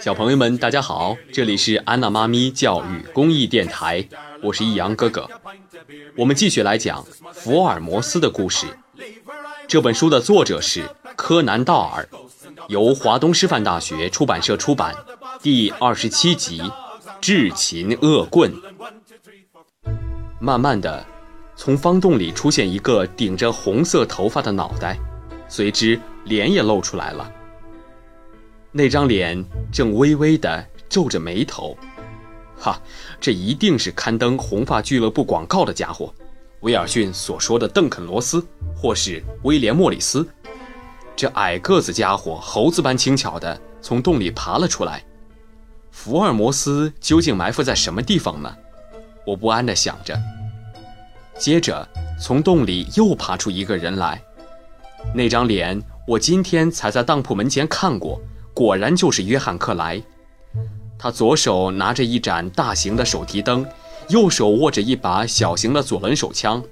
小朋友们，大家好，这里是安娜妈咪教育公益电台，我是易阳哥哥。我们继续来讲福尔摩斯的故事。这本书的作者是柯南·道尔，由华东师范大学出版社出版。第二十七集：智擒恶棍。慢慢的，从方洞里出现一个顶着红色头发的脑袋，随之脸也露出来了。那张脸正微微地皱着眉头，哈，这一定是刊登红发俱乐部广告的家伙，威尔逊所说的邓肯·罗斯，或是威廉·莫里斯。这矮个子家伙猴子般轻巧地从洞里爬了出来。福尔摩斯究竟埋伏在什么地方呢？我不安地想着。接着，从洞里又爬出一个人来，那张脸我今天才在当铺门前看过。果然就是约翰·克莱，他左手拿着一盏大型的手提灯，右手握着一把小型的左轮手枪。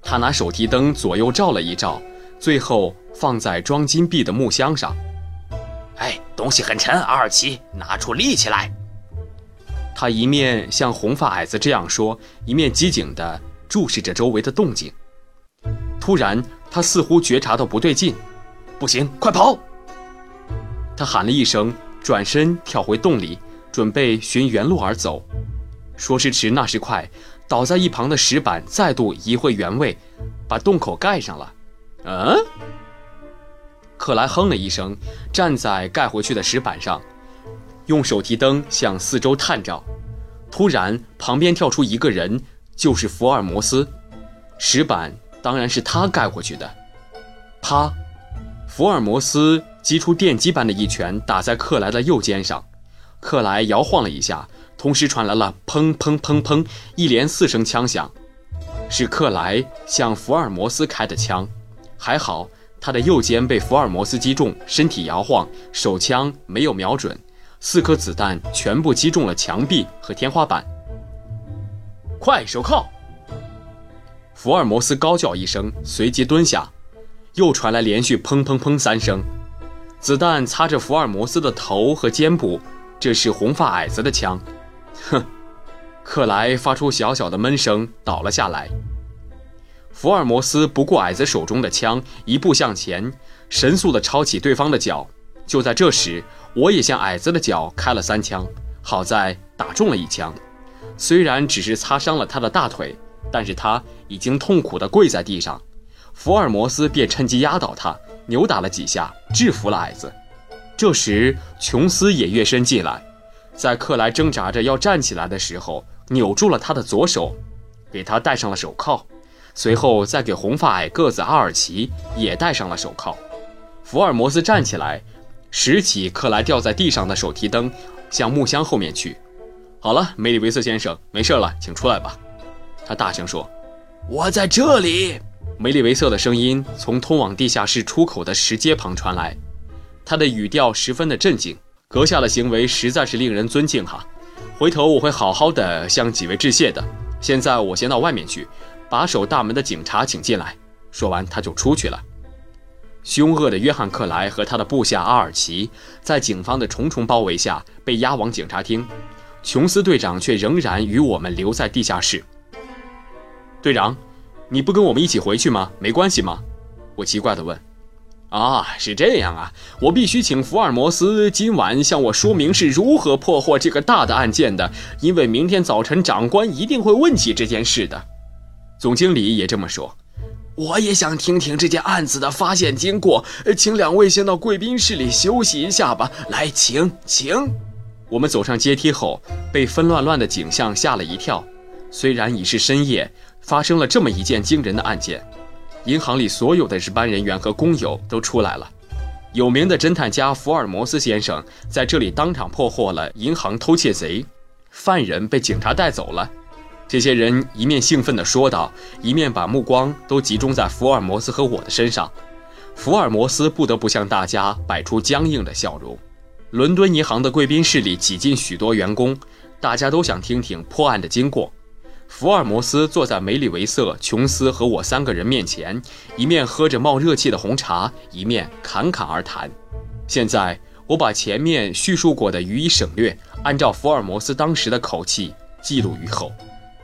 他拿手提灯左右照了一照，最后放在装金币的木箱上。哎，东西很沉，阿尔奇，拿出力气来。他一面像红发矮子这样说，一面机警地注视着周围的动静。突然，他似乎觉察到不对劲，不行，快跑！他喊了一声，转身跳回洞里，准备寻原路而走。说时迟，那时快，倒在一旁的石板再度移回原位，把洞口盖上了。嗯，克莱哼了一声，站在盖回去的石板上，用手提灯向四周探照。突然，旁边跳出一个人，就是福尔摩斯。石板当然是他盖过去的。啪，福尔摩斯。击出电击般的一拳打在克莱的右肩上，克莱摇晃了一下，同时传来了砰砰砰砰一连四声枪响，是克莱向福尔摩斯开的枪。还好他的右肩被福尔摩斯击中，身体摇晃，手枪没有瞄准，四颗子弹全部击中了墙壁和天花板。快手铐！福尔摩斯高叫一声，随即蹲下，又传来连续砰砰砰三声。子弹擦着福尔摩斯的头和肩部，这是红发矮子的枪。哼，克莱发出小小的闷声，倒了下来。福尔摩斯不顾矮子手中的枪，一步向前，神速地抄起对方的脚。就在这时，我也向矮子的脚开了三枪，好在打中了一枪，虽然只是擦伤了他的大腿，但是他已经痛苦地跪在地上。福尔摩斯便趁机压倒他。扭打了几下，制服了矮子。这时，琼斯也跃身进来，在克莱挣扎着要站起来的时候，扭住了他的左手，给他戴上了手铐。随后，再给红发矮个子阿尔奇也戴上了手铐。福尔摩斯站起来，拾起克莱掉在地上的手提灯，向木箱后面去。好了，梅里维斯先生，没事了，请出来吧。他大声说：“我在这里。”梅里维瑟的声音从通往地下室出口的石阶旁传来，他的语调十分的镇静。阁下的行为实在是令人尊敬哈，回头我会好好的向几位致谢的。现在我先到外面去，把守大门的警察请进来。说完，他就出去了。凶恶的约翰·克莱和他的部下阿尔奇在警方的重重包围下被押往警察厅，琼斯队长却仍然与我们留在地下室。队长。你不跟我们一起回去吗？没关系吗？我奇怪地问。啊，是这样啊，我必须请福尔摩斯今晚向我说明是如何破获这个大的案件的，因为明天早晨长官一定会问起这件事的。总经理也这么说。我也想听听这件案子的发现经过，请两位先到贵宾室里休息一下吧。来，请，请。我们走上阶梯后，被纷乱乱的景象吓了一跳。虽然已是深夜。发生了这么一件惊人的案件，银行里所有的值班人员和工友都出来了。有名的侦探家福尔摩斯先生在这里当场破获了银行偷窃贼，犯人被警察带走了。这些人一面兴奋地说道，一面把目光都集中在福尔摩斯和我的身上。福尔摩斯不得不向大家摆出僵硬的笑容。伦敦银行的贵宾室里挤进许多员工，大家都想听听破案的经过。福尔摩斯坐在梅里维瑟、琼斯和我三个人面前，一面喝着冒热气的红茶，一面侃侃而谈。现在我把前面叙述过的予以省略，按照福尔摩斯当时的口气记录于后。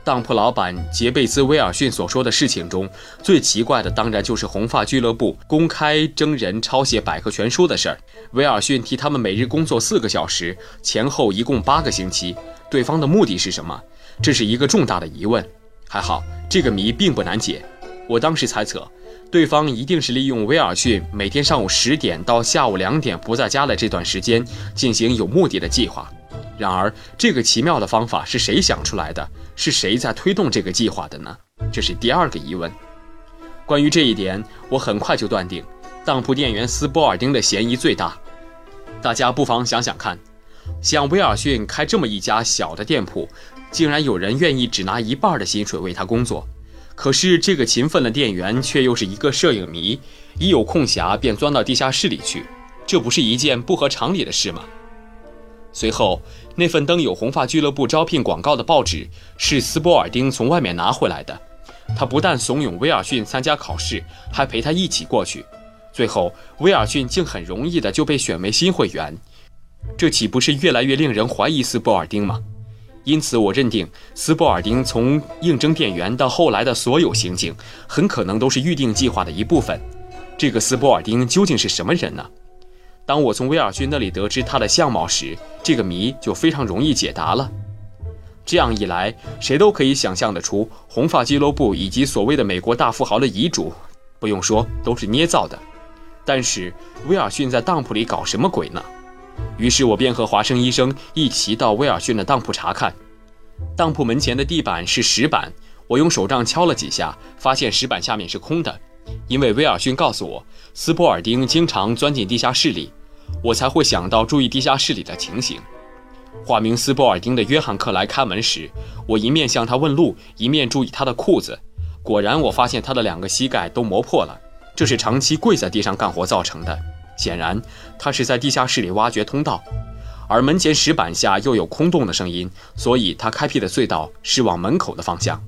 当铺老板杰贝兹·威尔逊所说的事情中最奇怪的，当然就是红发俱乐部公开征人抄写百科全书的事儿。威尔逊替他们每日工作四个小时，前后一共八个星期。对方的目的是什么？这是一个重大的疑问。还好，这个谜并不难解。我当时猜测，对方一定是利用威尔逊每天上午十点到下午两点不在家的这段时间进行有目的的计划。然而，这个奇妙的方法是谁想出来的？是谁在推动这个计划的呢？这是第二个疑问。关于这一点，我很快就断定，当铺店员斯波尔丁的嫌疑最大。大家不妨想想看，像威尔逊开这么一家小的店铺，竟然有人愿意只拿一半的薪水为他工作。可是这个勤奋的店员却又是一个摄影迷，一有空暇便钻到地下室里去，这不是一件不合常理的事吗？随后，那份登有红发俱乐部招聘广告的报纸是斯波尔丁从外面拿回来的。他不但怂恿威尔逊参加考试，还陪他一起过去。最后，威尔逊竟很容易的就被选为新会员，这岂不是越来越令人怀疑斯波尔丁吗？因此，我认定斯波尔丁从应征店员到后来的所有行径，很可能都是预定计划的一部分。这个斯波尔丁究竟是什么人呢？当我从威尔逊那里得知他的相貌时，这个谜就非常容易解答了。这样一来，谁都可以想象得出，红发俱乐部以及所谓的美国大富豪的遗嘱，不用说都是捏造的。但是威尔逊在当铺里搞什么鬼呢？于是我便和华生医生一起到威尔逊的当铺查看。当铺门前的地板是石板，我用手杖敲了几下，发现石板下面是空的，因为威尔逊告诉我，斯波尔丁经常钻进地下室里。我才会想到注意地下室里的情形。化名斯波尔丁的约翰克莱开门时，我一面向他问路，一面注意他的裤子。果然，我发现他的两个膝盖都磨破了，这是长期跪在地上干活造成的。显然，他是在地下室里挖掘通道，而门前石板下又有空洞的声音，所以他开辟的隧道是往门口的方向。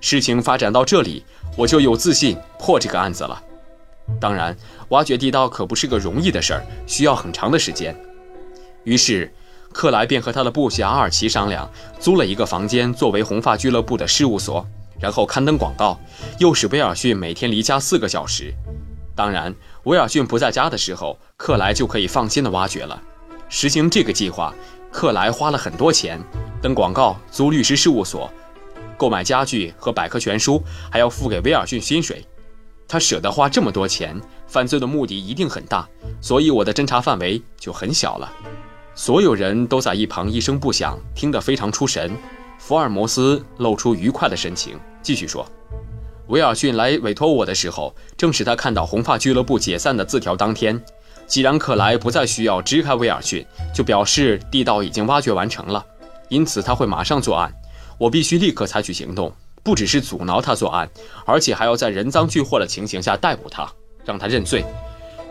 事情发展到这里，我就有自信破这个案子了。当然，挖掘地道可不是个容易的事儿，需要很长的时间。于是，克莱便和他的部下阿尔奇商量，租了一个房间作为红发俱乐部的事务所，然后刊登广告，诱使威尔逊每天离家四个小时。当然，威尔逊不在家的时候，克莱就可以放心的挖掘了。实行这个计划，克莱花了很多钱，登广告、租律师事务所、购买家具和百科全书，还要付给威尔逊薪水。他舍得花这么多钱，犯罪的目的一定很大，所以我的侦查范围就很小了。所有人都在一旁一声不响，听得非常出神。福尔摩斯露出愉快的神情，继续说：“威尔逊来委托我的时候，正是他看到红发俱乐部解散的字条当天。既然克莱不再需要支开威尔逊，就表示地道已经挖掘完成了，因此他会马上作案。我必须立刻采取行动。”不只是阻挠他作案，而且还要在人赃俱获的情形下逮捕他，让他认罪。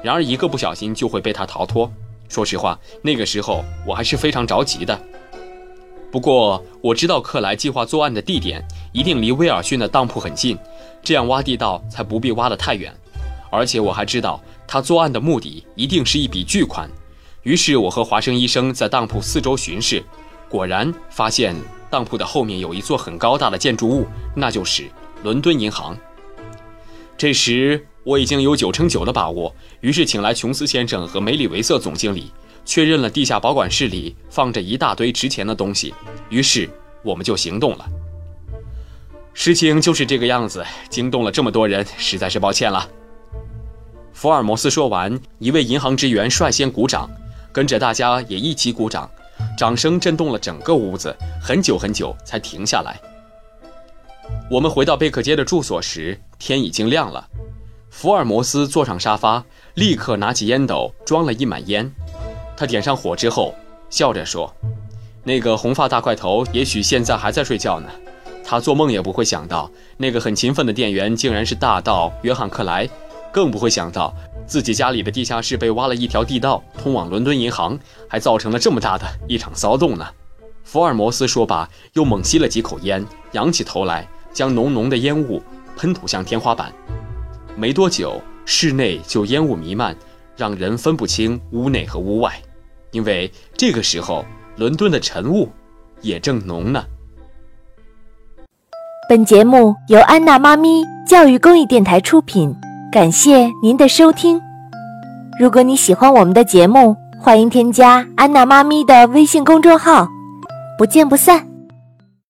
然而一个不小心就会被他逃脱。说实话，那个时候我还是非常着急的。不过我知道克莱计划作案的地点一定离威尔逊的当铺很近，这样挖地道才不必挖得太远。而且我还知道他作案的目的一定是一笔巨款。于是我和华生医生在当铺四周巡视，果然发现。当铺的后面有一座很高大的建筑物，那就是伦敦银行。这时我已经有九成九的把握，于是请来琼斯先生和梅里维瑟总经理，确认了地下保管室里放着一大堆值钱的东西。于是我们就行动了。事情就是这个样子，惊动了这么多人，实在是抱歉了。福尔摩斯说完，一位银行职员率先鼓掌，跟着大家也一起鼓掌。掌声震动了整个屋子，很久很久才停下来。我们回到贝克街的住所时，天已经亮了。福尔摩斯坐上沙发，立刻拿起烟斗装了一满烟。他点上火之后，笑着说：“那个红发大块头也许现在还在睡觉呢。他做梦也不会想到，那个很勤奋的店员竟然是大盗约翰克莱，更不会想到。”自己家里的地下室被挖了一条地道通往伦敦银行，还造成了这么大的一场骚动呢。福尔摩斯说罢，又猛吸了几口烟，仰起头来，将浓浓的烟雾喷吐向天花板。没多久，室内就烟雾弥漫，让人分不清屋内和屋外。因为这个时候，伦敦的晨雾也正浓呢。本节目由安娜妈咪教育公益电台出品，感谢您的收听。如果你喜欢我们的节目，欢迎添加安娜妈咪的微信公众号，不见不散。